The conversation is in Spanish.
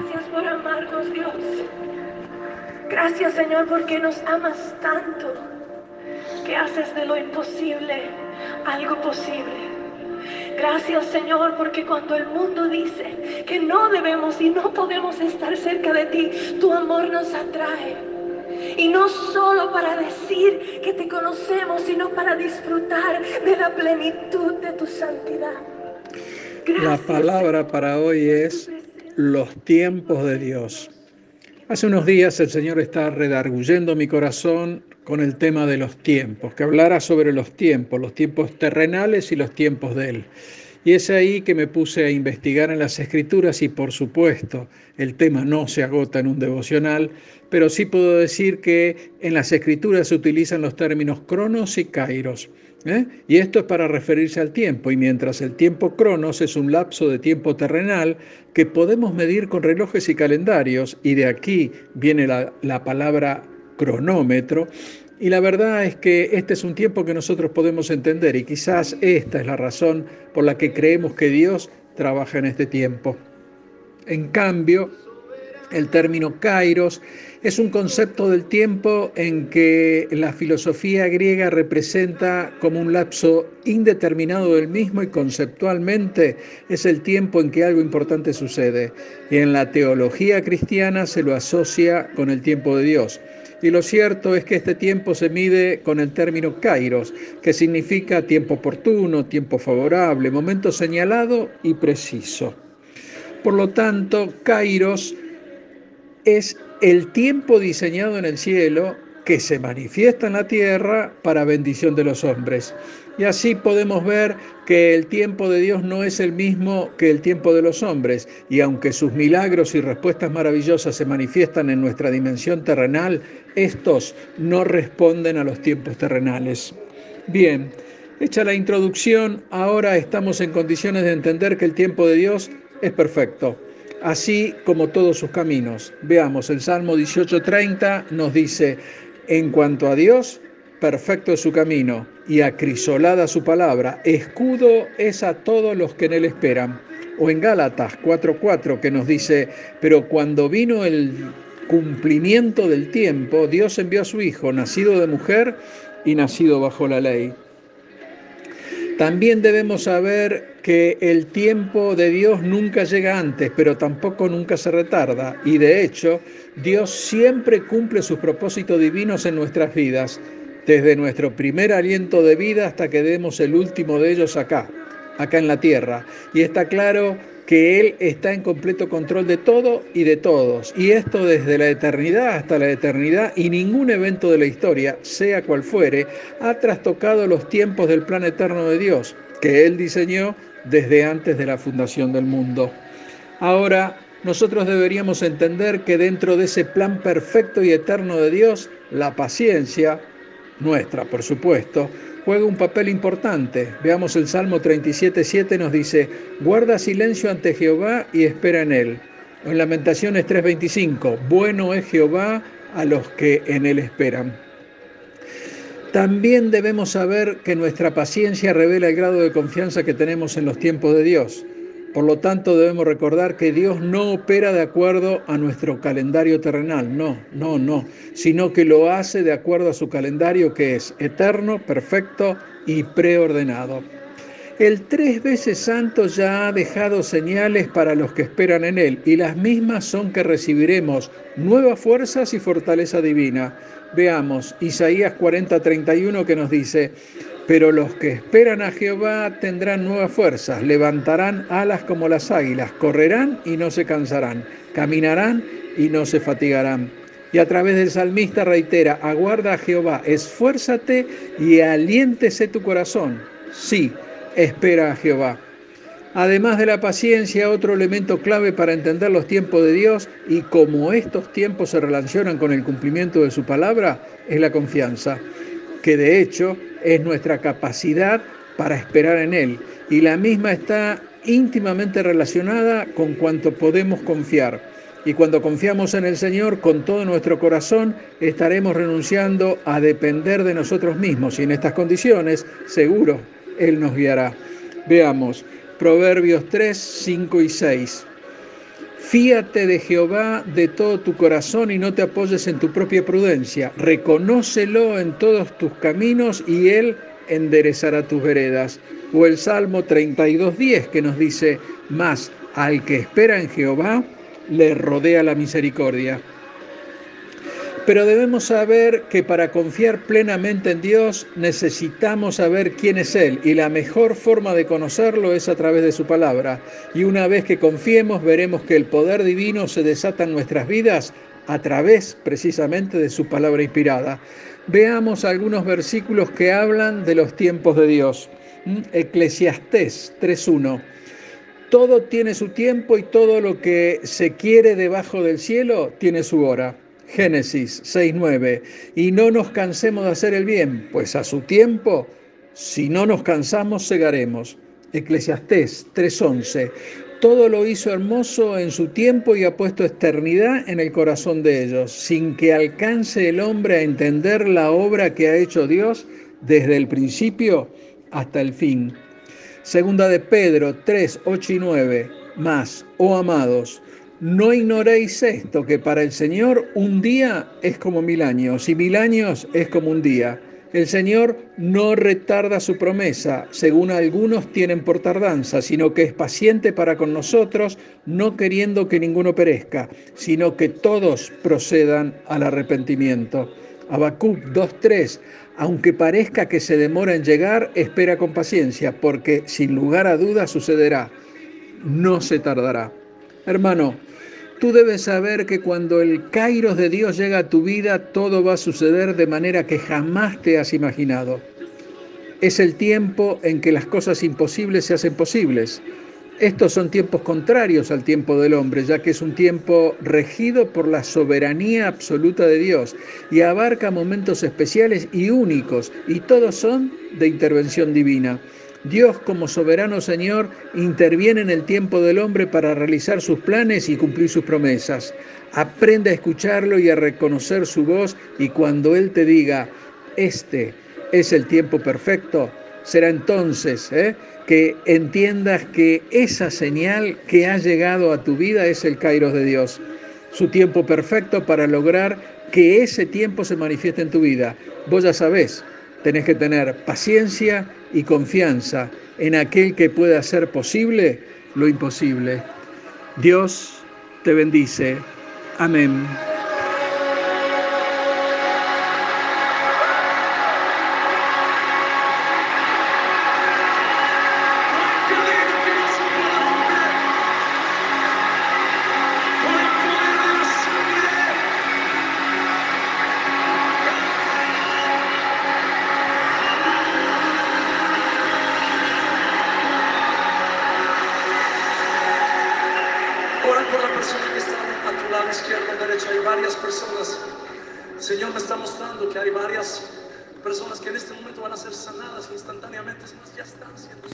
Gracias por amarnos, Dios. Gracias, Señor, porque nos amas tanto que haces de lo imposible algo posible. Gracias Señor, porque cuando el mundo dice que no debemos y no podemos estar cerca de ti, tu amor nos atrae. Y no solo para decir que te conocemos, sino para disfrutar de la plenitud de tu santidad. la palabra para hoy es los tiempos de Dios. Hace unos días el Señor está redarguyendo mi corazón con el tema de los tiempos, que hablara sobre los tiempos, los tiempos terrenales y los tiempos de Él. Y es ahí que me puse a investigar en las escrituras y por supuesto el tema no se agota en un devocional, pero sí puedo decir que en las escrituras se utilizan los términos cronos y kairos. ¿Eh? Y esto es para referirse al tiempo, y mientras el tiempo cronos es un lapso de tiempo terrenal que podemos medir con relojes y calendarios, y de aquí viene la, la palabra cronómetro. Y la verdad es que este es un tiempo que nosotros podemos entender y quizás esta es la razón por la que creemos que Dios trabaja en este tiempo. En cambio, el término kairos es un concepto del tiempo en que la filosofía griega representa como un lapso indeterminado del mismo y conceptualmente es el tiempo en que algo importante sucede. Y en la teología cristiana se lo asocia con el tiempo de Dios. Y lo cierto es que este tiempo se mide con el término kairos, que significa tiempo oportuno, tiempo favorable, momento señalado y preciso. Por lo tanto, kairos es el tiempo diseñado en el cielo que se manifiesta en la tierra para bendición de los hombres. Y así podemos ver que el tiempo de Dios no es el mismo que el tiempo de los hombres, y aunque sus milagros y respuestas maravillosas se manifiestan en nuestra dimensión terrenal, estos no responden a los tiempos terrenales. Bien, hecha la introducción, ahora estamos en condiciones de entender que el tiempo de Dios es perfecto así como todos sus caminos. Veamos, el Salmo 18:30 nos dice, en cuanto a Dios, perfecto es su camino y acrisolada su palabra, escudo es a todos los que en él esperan. O en Gálatas 4:4 que nos dice, pero cuando vino el cumplimiento del tiempo, Dios envió a su Hijo, nacido de mujer y nacido bajo la ley. También debemos saber que el tiempo de Dios nunca llega antes, pero tampoco nunca se retarda. Y de hecho, Dios siempre cumple sus propósitos divinos en nuestras vidas, desde nuestro primer aliento de vida hasta que demos el último de ellos acá, acá en la tierra. Y está claro que Él está en completo control de todo y de todos. Y esto desde la eternidad hasta la eternidad y ningún evento de la historia, sea cual fuere, ha trastocado los tiempos del plan eterno de Dios, que Él diseñó desde antes de la fundación del mundo. Ahora, nosotros deberíamos entender que dentro de ese plan perfecto y eterno de Dios, la paciencia, nuestra por supuesto, juega un papel importante. Veamos el Salmo 37.7 nos dice, guarda silencio ante Jehová y espera en él. En Lamentaciones 3.25, bueno es Jehová a los que en él esperan. También debemos saber que nuestra paciencia revela el grado de confianza que tenemos en los tiempos de Dios. Por lo tanto, debemos recordar que Dios no opera de acuerdo a nuestro calendario terrenal, no, no, no, sino que lo hace de acuerdo a su calendario que es eterno, perfecto y preordenado. El tres veces santo ya ha dejado señales para los que esperan en Él, y las mismas son que recibiremos nuevas fuerzas y fortaleza divina. Veamos Isaías 40:31 que nos dice, pero los que esperan a Jehová tendrán nuevas fuerzas, levantarán alas como las águilas, correrán y no se cansarán, caminarán y no se fatigarán. Y a través del salmista reitera, aguarda a Jehová, esfuérzate y aliéntese tu corazón. Sí, espera a Jehová. Además de la paciencia, otro elemento clave para entender los tiempos de Dios y cómo estos tiempos se relacionan con el cumplimiento de su palabra es la confianza, que de hecho es nuestra capacidad para esperar en Él. Y la misma está íntimamente relacionada con cuanto podemos confiar. Y cuando confiamos en el Señor con todo nuestro corazón, estaremos renunciando a depender de nosotros mismos. Y en estas condiciones, seguro, Él nos guiará. Veamos, Proverbios 3, 5 y 6. Fíate de Jehová de todo tu corazón y no te apoyes en tu propia prudencia. Reconócelo en todos tus caminos y Él enderezará tus veredas. O el Salmo 32.10 que nos dice, más al que espera en Jehová, le rodea la misericordia. Pero debemos saber que para confiar plenamente en Dios necesitamos saber quién es Él y la mejor forma de conocerlo es a través de su palabra. Y una vez que confiemos veremos que el poder divino se desata en nuestras vidas a través precisamente de su palabra inspirada. Veamos algunos versículos que hablan de los tiempos de Dios. ¿Mm? Eclesiastés 3.1. Todo tiene su tiempo y todo lo que se quiere debajo del cielo tiene su hora. Génesis 6.9. Y no nos cansemos de hacer el bien, pues a su tiempo, si no nos cansamos, segaremos. Eclesiastés 3.11. Todo lo hizo hermoso en su tiempo y ha puesto eternidad en el corazón de ellos, sin que alcance el hombre a entender la obra que ha hecho Dios desde el principio hasta el fin. Segunda de Pedro 3, 8 y 9. Más, oh amados, no ignoréis esto, que para el Señor un día es como mil años y mil años es como un día. El Señor no retarda su promesa, según algunos tienen por tardanza, sino que es paciente para con nosotros, no queriendo que ninguno perezca, sino que todos procedan al arrepentimiento. Habacuc 2.3, aunque parezca que se demora en llegar, espera con paciencia, porque sin lugar a dudas sucederá, no se tardará. Hermano, Tú debes saber que cuando el kairos de Dios llega a tu vida, todo va a suceder de manera que jamás te has imaginado. Es el tiempo en que las cosas imposibles se hacen posibles. Estos son tiempos contrarios al tiempo del hombre, ya que es un tiempo regido por la soberanía absoluta de Dios y abarca momentos especiales y únicos, y todos son de intervención divina. Dios como soberano Señor interviene en el tiempo del hombre para realizar sus planes y cumplir sus promesas. Aprende a escucharlo y a reconocer su voz y cuando Él te diga, este es el tiempo perfecto, será entonces ¿eh? que entiendas que esa señal que ha llegado a tu vida es el Kairos de Dios. Su tiempo perfecto para lograr que ese tiempo se manifieste en tu vida. Vos ya sabés, tenés que tener paciencia y confianza en aquel que puede hacer posible lo imposible. Dios te bendice. Amén. Hay varias personas. Señor me está mostrando que hay varias personas que en este momento van a ser sanadas instantáneamente. Es más, ya están siendo